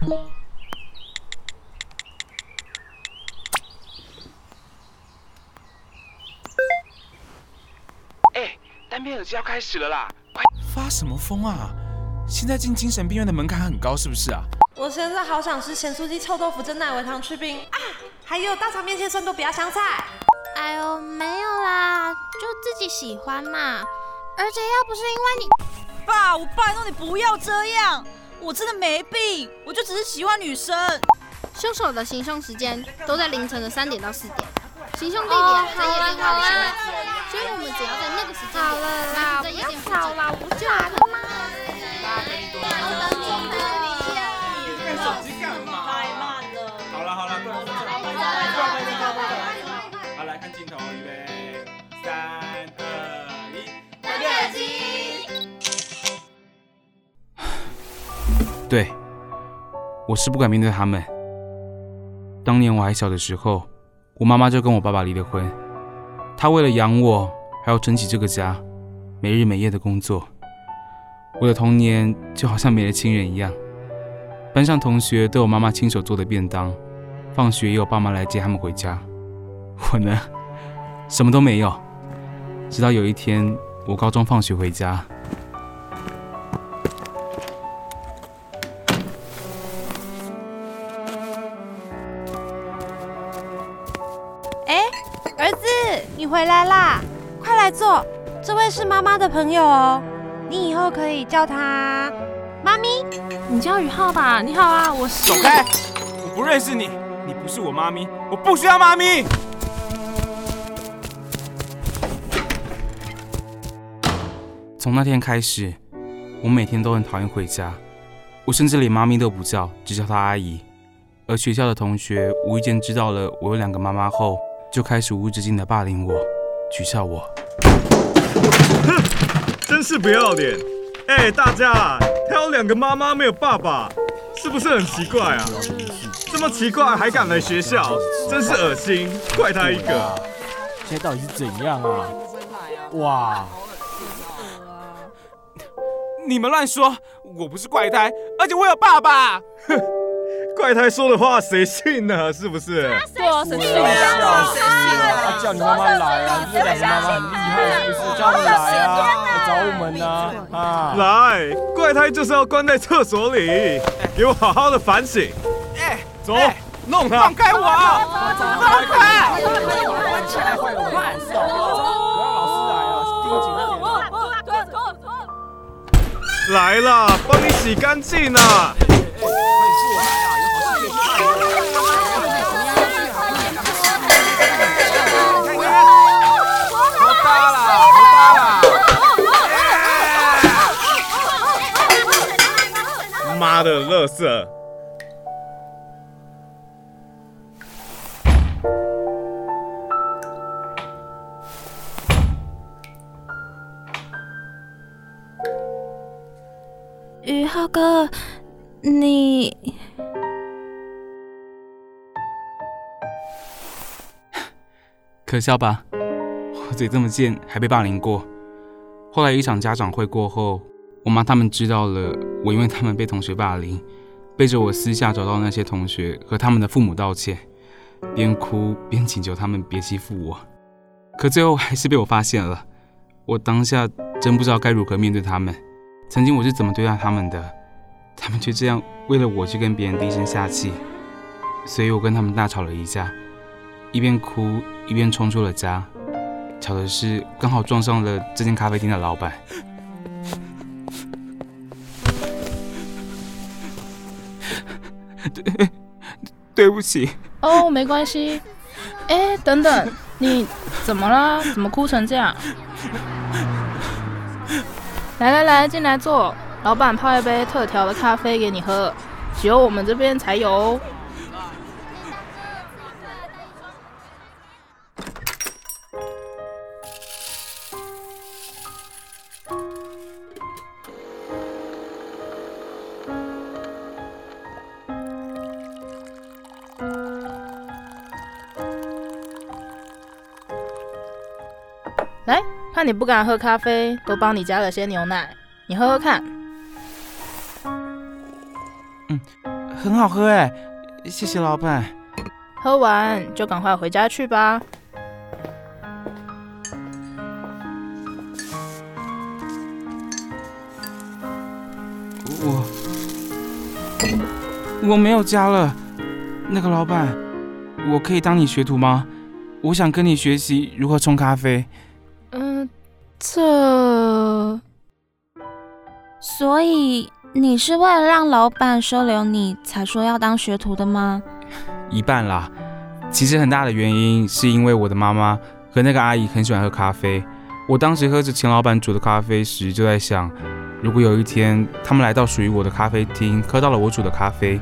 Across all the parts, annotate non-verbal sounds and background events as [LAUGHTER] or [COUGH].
[LAUGHS] 哎，单边耳机要开始了啦！快发什么疯啊？现在进精神病院的门槛很高，是不是啊？我现在好想吃咸酥鸡、臭豆腐、蒸奶维糖去冰啊！还有大肠面线、酸豆不要香菜。哎呦，没有啦，就自己喜欢嘛。而且要不是因为你，爸，我拜托你不要这样，我真的没病，我就只是喜欢女生。凶手的行凶时间都在凌晨的三点到四点，行凶地点在夜店外的巷子，所以我们只要在那个时间点，然在夜店附近，我就好了对，我是不敢面对他们。当年我还小的时候，我妈妈就跟我爸爸离了婚。她为了养我，还要撑起这个家，没日没夜的工作。我的童年就好像没了亲人一样。班上同学都有妈妈亲手做的便当，放学也有爸妈来接他们回家。我呢，什么都没有。直到有一天，我高中放学回家，是妈妈的朋友哦，你以后可以叫她妈咪。你叫宇浩吧？你好啊，我是。走开！我不认识你，你不是我妈咪，我不需要妈咪。从那天开始，我每天都很讨厌回家，我甚至连妈咪都不叫，只叫她阿姨。而学校的同学无意间知道了我有两个妈妈后，就开始无止境的霸凌我，取笑我。真是不要脸！哎、大家，他有两个妈妈没有爸爸，是不是很奇怪啊？这么奇怪还敢来学校，真是恶心！怪他一个。现在到底是怎样啊？哇！你们乱说，我不是怪胎，而且我有爸爸。[LAUGHS] 怪胎说的话谁信呢？是不是？对啊，谁信笑啊？叫你妈妈来啊！这两个妈妈很厉害，是不是？叫他们来啊，来找我们呢啊！来，怪胎就是要关在厕所里，给我好好的反省。哎，走哎，弄他放！开我！放开！关起来会有慢手，不让老师来啊，盯紧一点。来啦，帮你洗干净啊！好大啦，妈的，乐色！宇浩哥，你可笑吧？我嘴这么贱，还被霸凌过。后来一场家长会过后，我妈他们知道了，我因为他们被同学霸凌，背着我私下找到那些同学和他们的父母道歉，边哭边请求他们别欺负我。可最后还是被我发现了，我当下真不知道该如何面对他们。曾经我是怎么对待他们的，他们却这样为了我去跟别人低声下气，所以我跟他们大吵了一架。一边哭一边冲出了家，巧的是刚好撞上了这间咖啡厅的老板。[LAUGHS] 对，[LAUGHS] 对不起，哦，没关系。哎，等等，你怎么了？怎么哭成这样？来来来，进来坐。老板泡一杯特调的咖啡给你喝，只有我们这边才有来，怕你不敢喝咖啡，都帮你加了些牛奶，你喝喝看。嗯很好喝哎，谢谢老板。喝完就赶快回家去吧。我我没有家了，那个老板，我可以当你学徒吗？我想跟你学习如何冲咖啡。嗯，这……所以你是为了让老板收留你才说要当学徒的吗？一半啦，其实很大的原因是因为我的妈妈和那个阿姨很喜欢喝咖啡。我当时喝着钱老板煮的咖啡时，就在想。如果有一天他们来到属于我的咖啡厅，喝到了我煮的咖啡，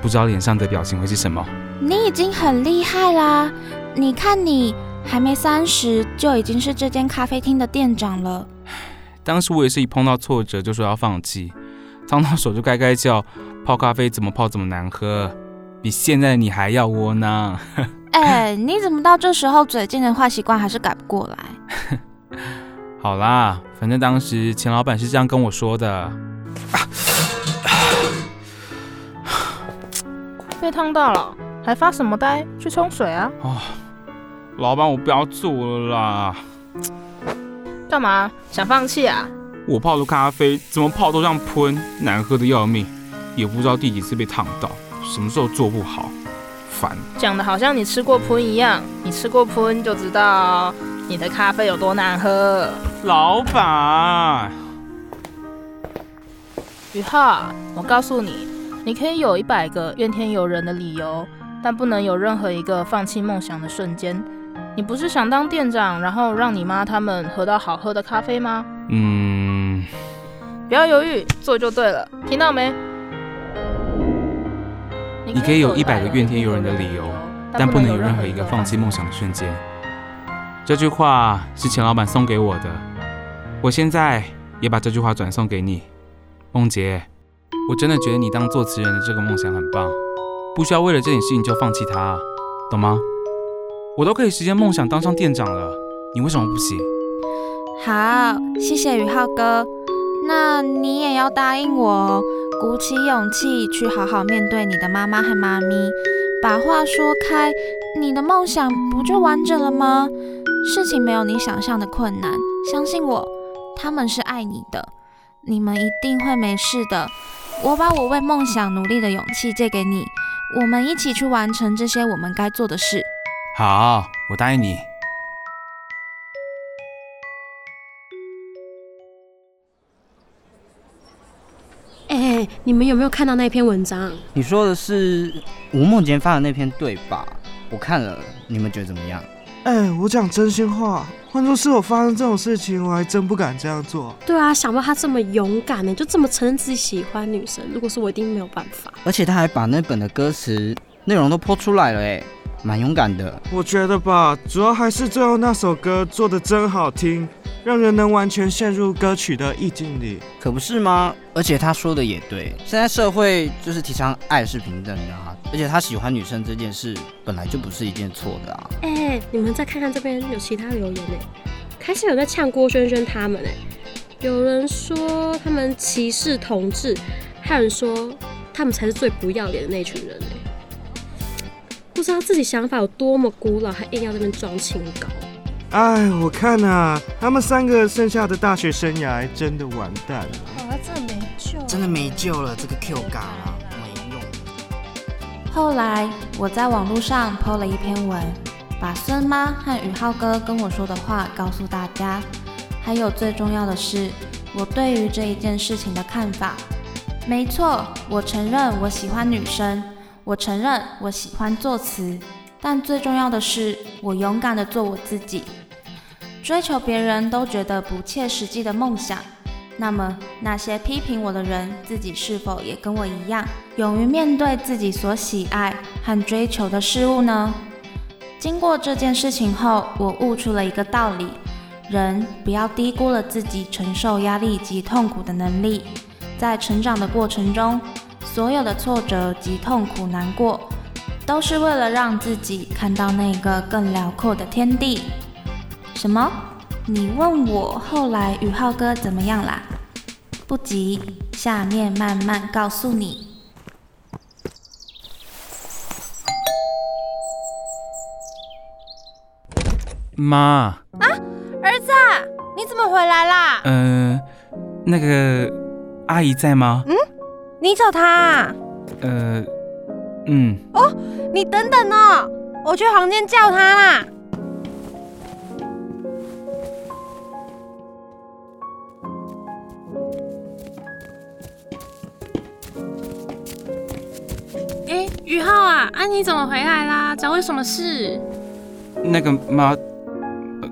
不知道脸上的表情会是什么。你已经很厉害啦！你看你还没三十，就已经是这间咖啡厅的店长了。当时我也是一碰到挫折就说要放弃，烫到手就该该叫，泡咖啡怎么泡怎么难喝，比现在的你还要窝囊。[LAUGHS] 哎，你怎么到这时候嘴贱的坏习惯还是改不过来？[LAUGHS] 好啦，反正当时钱老板是这样跟我说的。被烫到了，还发什么呆？去冲水啊！哦，老板，我不要做了啦。干嘛？想放弃啊？我泡的咖啡怎么泡都像喷，难喝的要命，也不知道第几次被烫到，什么时候做不好，烦。讲的好像你吃过喷一样，你吃过喷就知道你的咖啡有多难喝。老板，雨浩，我告诉你，你可以有一百个怨天尤人的理由，但不能有任何一个放弃梦想的瞬间。你不是想当店长，然后让你妈他们喝到好喝的咖啡吗？嗯，不要犹豫，做就对了，听到没？你可以有一百个怨天尤人的理由，但不能有任何一个放弃梦想的瞬间。这句话是钱老板送给我的。我现在也把这句话转送给你，梦洁。我真的觉得你当作词人的这个梦想很棒，不需要为了这点事情就放弃它，懂吗？我都可以实现梦想，当上店长了，你为什么不行？好，谢谢宇浩哥。那你也要答应我，鼓起勇气去好好面对你的妈妈和妈咪，把话说开，你的梦想不就完整了吗？事情没有你想象的困难，相信我。他们是爱你的，你们一定会没事的。我把我为梦想努力的勇气借给你，我们一起去完成这些我们该做的事。好，我答应你。哎，你们有没有看到那篇文章？你说的是吴梦洁发的那篇对吧？我看了，你们觉得怎么样？哎，我讲真心话。换作是我发生这种事情，我还真不敢这样做。对啊，想不到他这么勇敢呢，就这么承认自己喜欢女生。如果是我，一定没有办法。而且他还把那本的歌词内容都泼出来了，哎，蛮勇敢的。我觉得吧，主要还是最后那首歌做的真好听。让人能完全陷入歌曲的意境里，可不是吗？而且他说的也对，现在社会就是提倡爱是平等的啊，而且他喜欢女生这件事本来就不是一件错的啊。哎，你们再看看这边有其他留言呢，开始有在呛郭轩轩他们哎，有人说他们歧视同志，还有人说他们才是最不要脸的那群人哎，不知道自己想法有多么古老，还硬要这边装清高。哎，我看啊，他们三个剩下的大学生涯真的完蛋了。啊，这没救，真的没救了，这个 Q 嘎啊，没用。后来我在网络上 PO 了一篇文，把孙妈和宇浩哥跟我说的话告诉大家，还有最重要的是，我对于这一件事情的看法。没错，我承认我喜欢女生，我承认我喜欢作词，但最重要的是，我勇敢的做我自己。追求别人都觉得不切实际的梦想，那么那些批评我的人，自己是否也跟我一样，勇于面对自己所喜爱和追求的事物呢？经过这件事情后，我悟出了一个道理：人不要低估了自己承受压力及痛苦的能力。在成长的过程中，所有的挫折及痛苦难过都是为了让自己看到那个更辽阔的天地。什么？你问我后来宇浩哥怎么样啦？不急下面慢慢告诉你。妈。啊？儿子你怎么回来啦？嗯那个阿姨在吗？嗯？你找他啊？呃，嗯，哦，你等等哦，我去房间叫他啦。哎，宇浩啊，安妮怎么回来啦？找我什么事？那个妈，呃，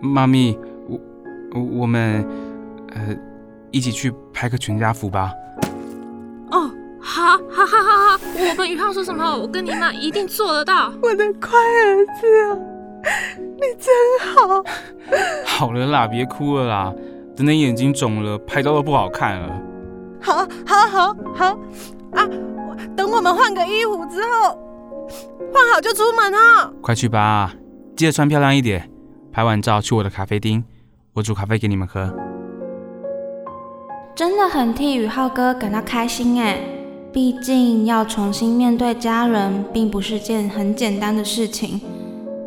妈咪，我我们呃一起去拍个全家福吧。哦，好，好，好，好，好，我跟宇浩说什么，我跟你妈一定做得到。我的乖儿子啊，你真好。好了啦，别哭了啦，等等眼睛肿了，拍照都不好看了。好，好，好，好啊！等我们换个衣服之后，换好就出门啊。快去吧，记得穿漂亮一点。拍完照去我的咖啡厅，我煮咖啡给你们喝。真的很替宇浩哥感到开心哎，毕竟要重新面对家人，并不是件很简单的事情。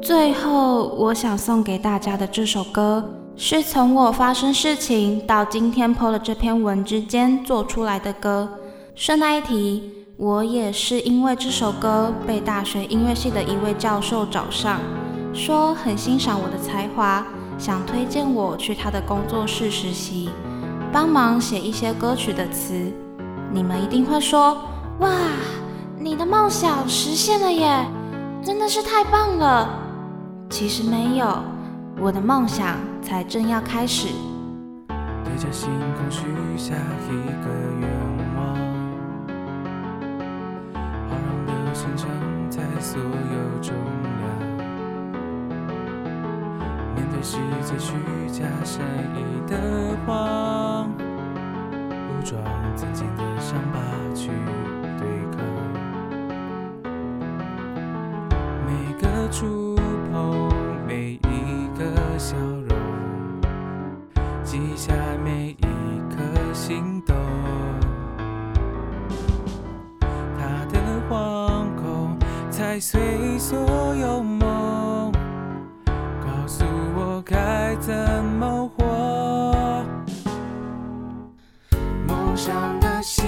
最后，我想送给大家的这首歌，是从我发生事情到今天 PO 了这篇文之间做出来的歌。顺带一提，我也是因为这首歌被大学音乐系的一位教授找上，说很欣赏我的才华，想推荐我去他的工作室实习，帮忙写一些歌曲的词。你们一定会说，哇，你的梦想实现了耶，真的是太棒了。其实没有，我的梦想才正要开始。对着星空许下一个愿触碰，每一个笑容，记下每一颗心动。他的惶恐踩碎所有梦，告诉我该怎么活。梦想的心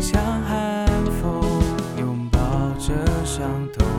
像寒风，拥抱着伤痛。